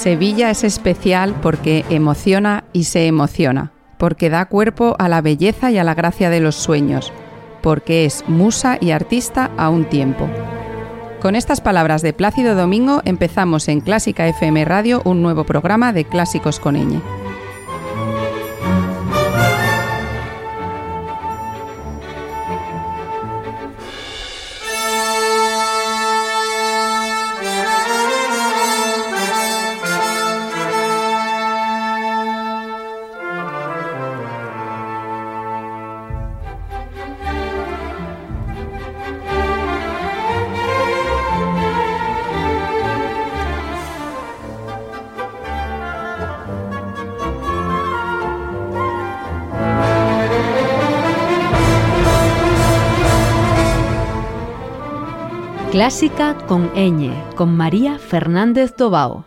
Sevilla es especial porque emociona y se emociona, porque da cuerpo a la belleza y a la gracia de los sueños, porque es musa y artista a un tiempo. Con estas palabras de Plácido Domingo empezamos en Clásica FM Radio un nuevo programa de Clásicos con. Clásica con ñ, con María Fernández Tobao.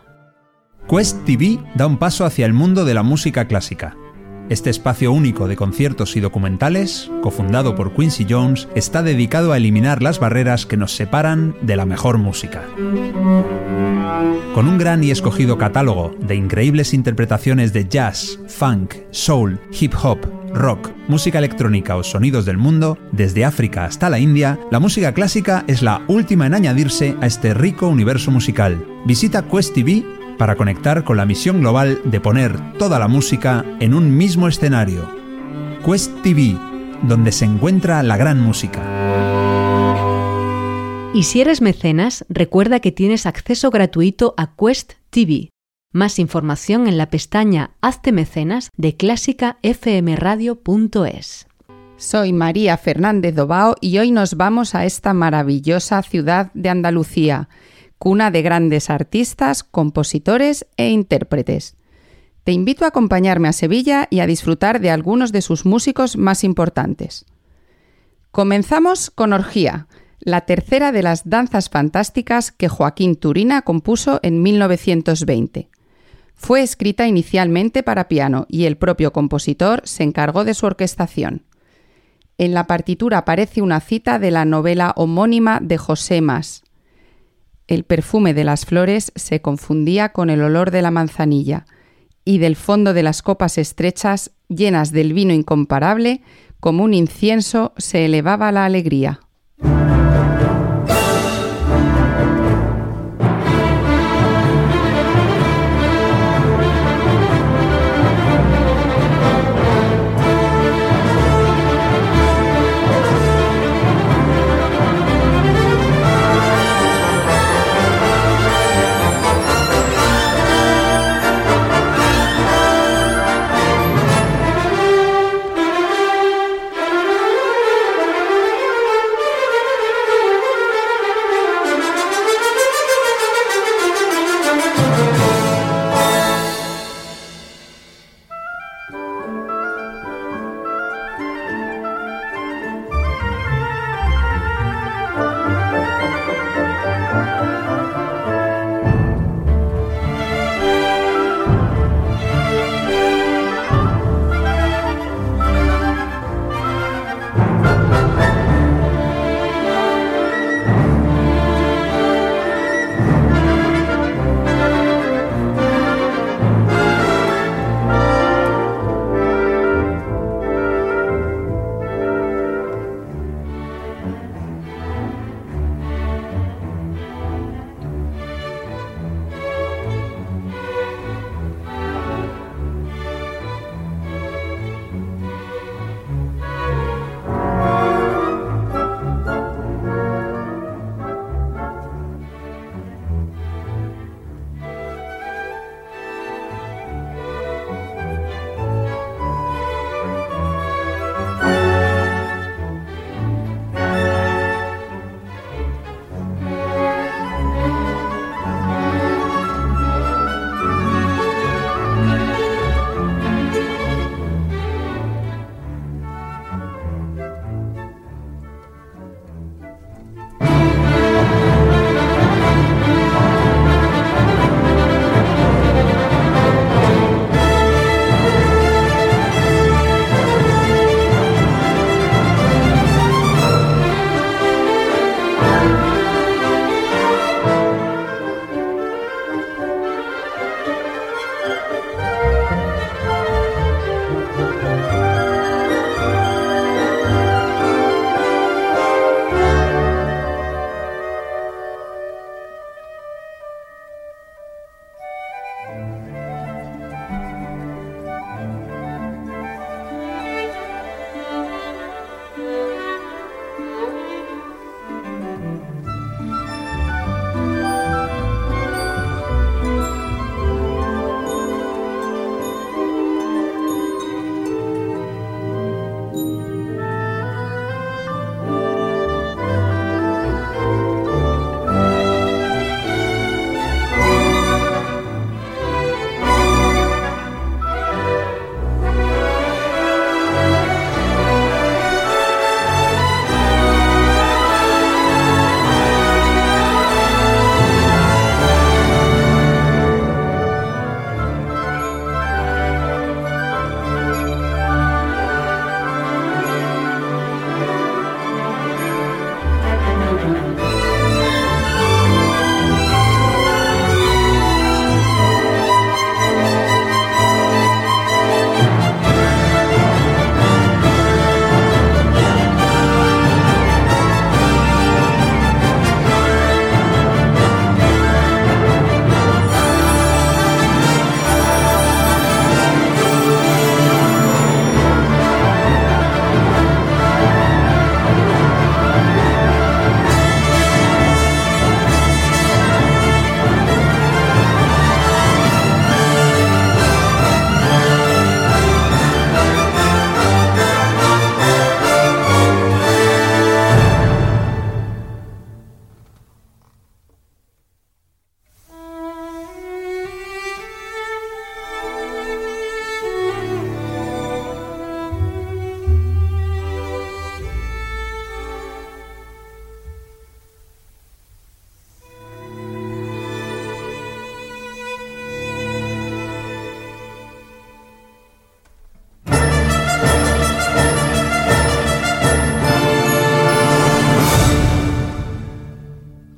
Quest TV da un paso hacia el mundo de la música clásica. Este espacio único de conciertos y documentales, cofundado por Quincy Jones, está dedicado a eliminar las barreras que nos separan de la mejor música. Con un gran y escogido catálogo de increíbles interpretaciones de jazz, funk, soul, hip hop, rock, música electrónica o sonidos del mundo, desde África hasta la India, la música clásica es la última en añadirse a este rico universo musical. Visita Quest TV para conectar con la misión global de poner toda la música en un mismo escenario. Quest TV, donde se encuentra la gran música. Y si eres mecenas, recuerda que tienes acceso gratuito a Quest TV más información en la pestaña Hazte Mecenas de clásicafmradio.es. Soy María Fernández Dobao y hoy nos vamos a esta maravillosa ciudad de Andalucía, cuna de grandes artistas, compositores e intérpretes. Te invito a acompañarme a Sevilla y a disfrutar de algunos de sus músicos más importantes. Comenzamos con Orgía, la tercera de las danzas fantásticas que Joaquín Turina compuso en 1920. Fue escrita inicialmente para piano y el propio compositor se encargó de su orquestación. En la partitura aparece una cita de la novela homónima de José Mas. El perfume de las flores se confundía con el olor de la manzanilla, y del fondo de las copas estrechas, llenas del vino incomparable, como un incienso, se elevaba la alegría.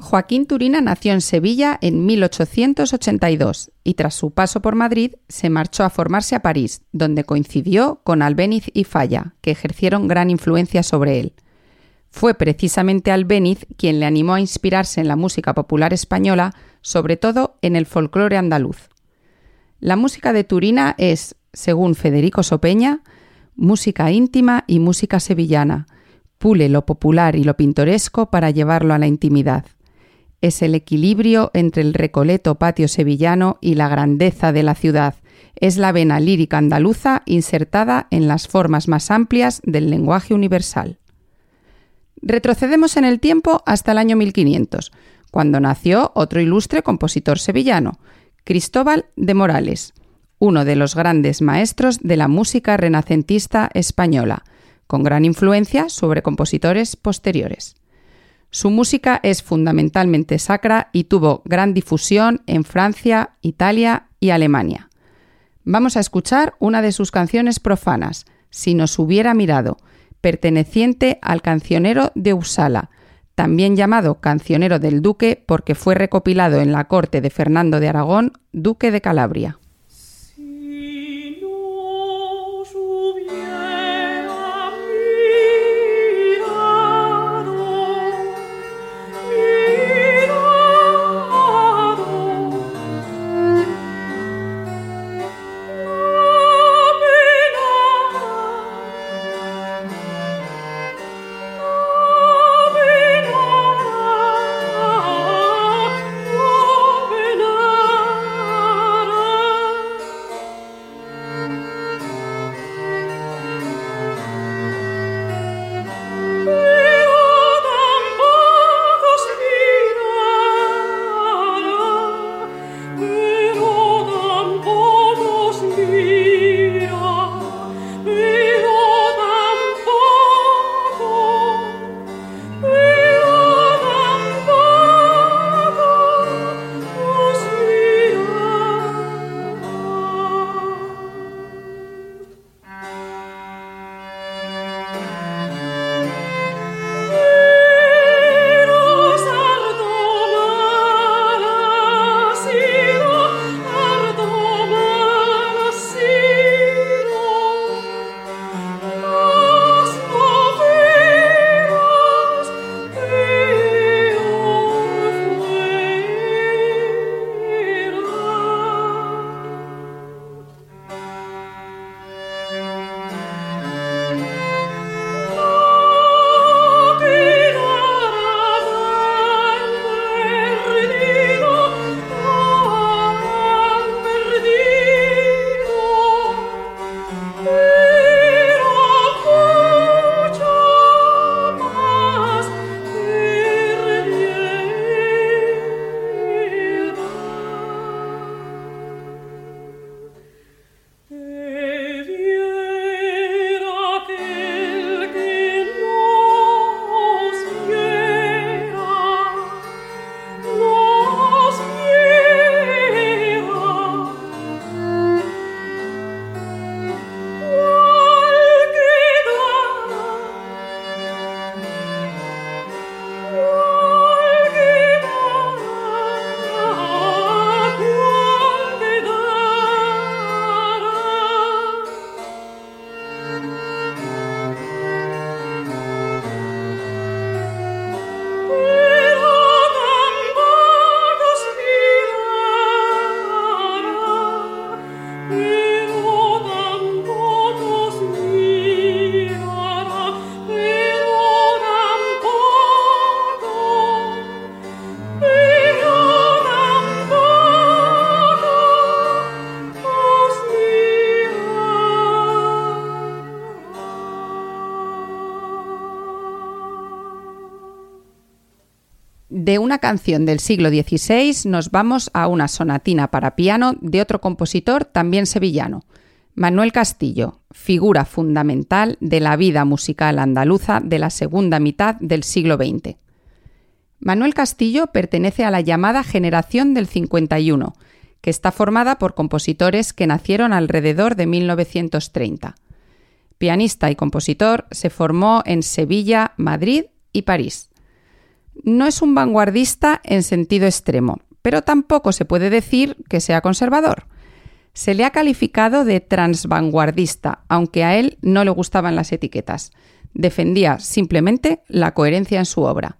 Joaquín Turina nació en Sevilla en 1882 y tras su paso por Madrid se marchó a formarse a París, donde coincidió con Albéniz y Falla, que ejercieron gran influencia sobre él. Fue precisamente Albéniz quien le animó a inspirarse en la música popular española, sobre todo en el folclore andaluz. La música de Turina es, según Federico Sopeña, música íntima y música sevillana. Pule lo popular y lo pintoresco para llevarlo a la intimidad es el equilibrio entre el recoleto patio sevillano y la grandeza de la ciudad. Es la vena lírica andaluza insertada en las formas más amplias del lenguaje universal. Retrocedemos en el tiempo hasta el año 1500, cuando nació otro ilustre compositor sevillano, Cristóbal de Morales, uno de los grandes maestros de la música renacentista española, con gran influencia sobre compositores posteriores. Su música es fundamentalmente sacra y tuvo gran difusión en Francia, Italia y Alemania. Vamos a escuchar una de sus canciones profanas, Si nos hubiera mirado, perteneciente al cancionero de Usala, también llamado Cancionero del Duque porque fue recopilado en la corte de Fernando de Aragón, duque de Calabria. Una canción del siglo XVI nos vamos a una sonatina para piano de otro compositor también sevillano, Manuel Castillo, figura fundamental de la vida musical andaluza de la segunda mitad del siglo XX. Manuel Castillo pertenece a la llamada generación del 51, que está formada por compositores que nacieron alrededor de 1930. Pianista y compositor, se formó en Sevilla, Madrid y París. No es un vanguardista en sentido extremo, pero tampoco se puede decir que sea conservador. Se le ha calificado de transvanguardista, aunque a él no le gustaban las etiquetas. Defendía simplemente la coherencia en su obra.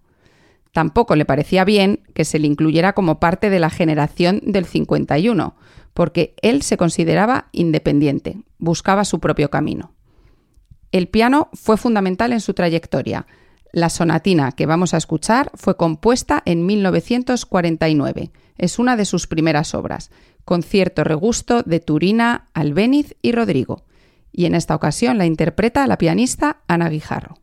Tampoco le parecía bien que se le incluyera como parte de la generación del 51, porque él se consideraba independiente, buscaba su propio camino. El piano fue fundamental en su trayectoria, la sonatina que vamos a escuchar fue compuesta en 1949. Es una de sus primeras obras, con cierto regusto de Turina, Albéniz y Rodrigo. Y en esta ocasión la interpreta la pianista Ana Guijarro.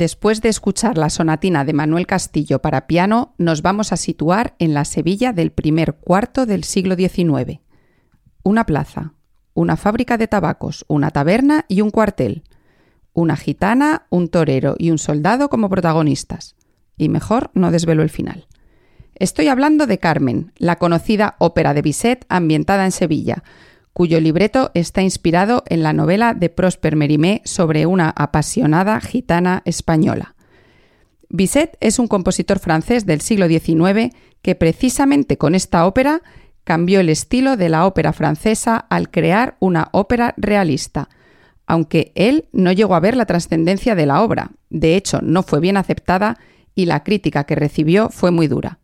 Después de escuchar la sonatina de Manuel Castillo para piano, nos vamos a situar en la Sevilla del primer cuarto del siglo XIX. Una plaza, una fábrica de tabacos, una taberna y un cuartel. Una gitana, un torero y un soldado como protagonistas. Y mejor no desvelo el final. Estoy hablando de Carmen, la conocida ópera de Bizet ambientada en Sevilla, cuyo libreto está inspirado en la novela de Prosper Mérimée sobre una apasionada gitana española. Bizet es un compositor francés del siglo XIX que precisamente con esta ópera cambió el estilo de la ópera francesa al crear una ópera realista, aunque él no llegó a ver la trascendencia de la obra. De hecho, no fue bien aceptada y la crítica que recibió fue muy dura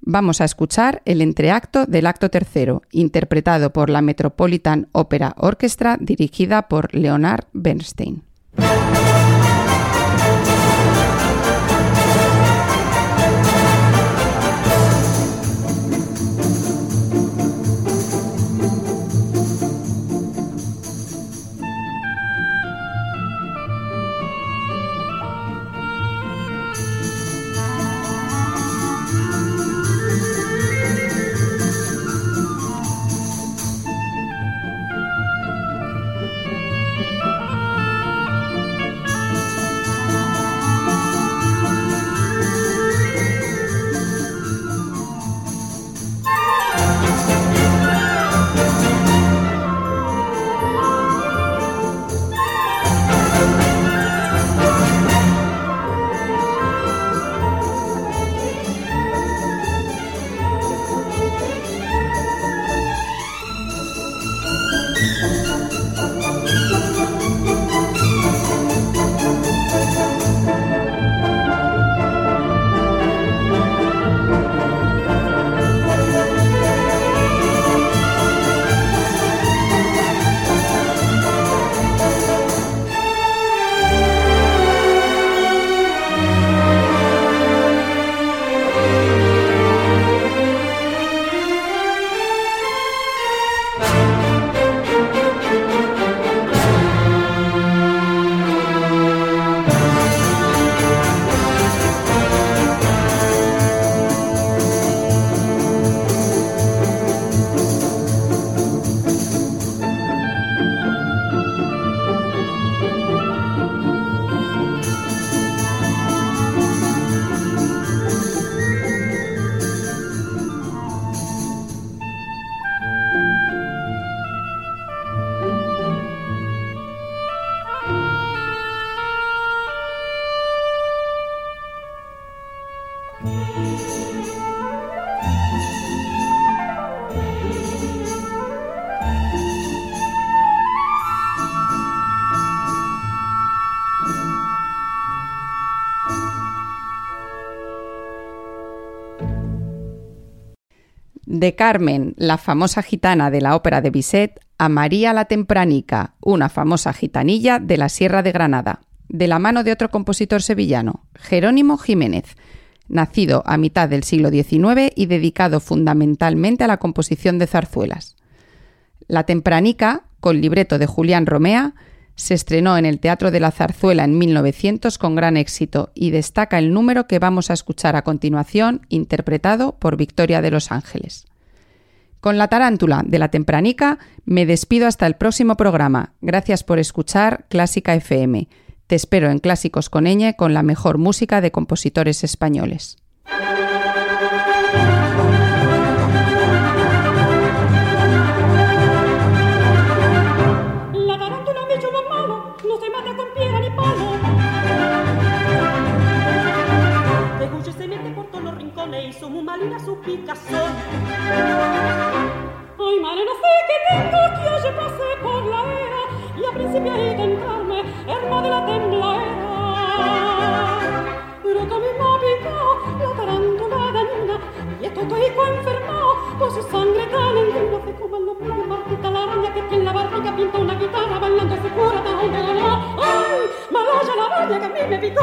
vamos a escuchar el entreacto del acto tercero, interpretado por la Metropolitan Opera Orchestra dirigida por Leonard Bernstein. De Carmen, la famosa gitana de la ópera de Bizet, a María la Tempranica, una famosa gitanilla de la Sierra de Granada, de la mano de otro compositor sevillano, Jerónimo Jiménez, nacido a mitad del siglo XIX y dedicado fundamentalmente a la composición de zarzuelas. La Tempranica, con libreto de Julián Romea, se estrenó en el Teatro de la Zarzuela en 1900 con gran éxito y destaca el número que vamos a escuchar a continuación, interpretado por Victoria de los Ángeles. Con la tarántula de la tempranica me despido hasta el próximo programa. Gracias por escuchar Clásica FM. Te espero en Clásicos con con la mejor música de compositores españoles. Picazón. Ay, madre, no sé qué tengo que yo pasé por la era y a principio de tentarme, herma de la tembladera. Pero que a mí me picado la tarántula dañina y esto estoy enfermado por su sangre tan entrina. Se como el nombre de la araña que tiene la barriga pinta una guitarra bailando se cura tan. Ay, malaya la araña que a mí me picó.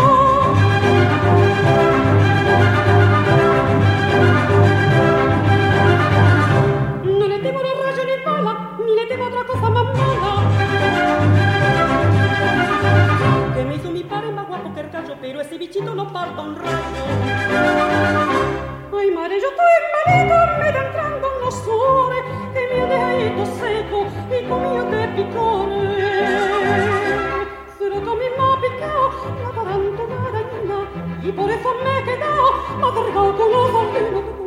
tengo otra cosa más mala. Que me hizo mi padre más guapo que el callo, pero ese bichito no parta un rato. Ay, madre, yo estoy malito, me dan entrando un sole, que mi dedo seco y comio de picores. Será que a mí me ha picado la tarantula y por eso me he quedado agarrado con los alquinos.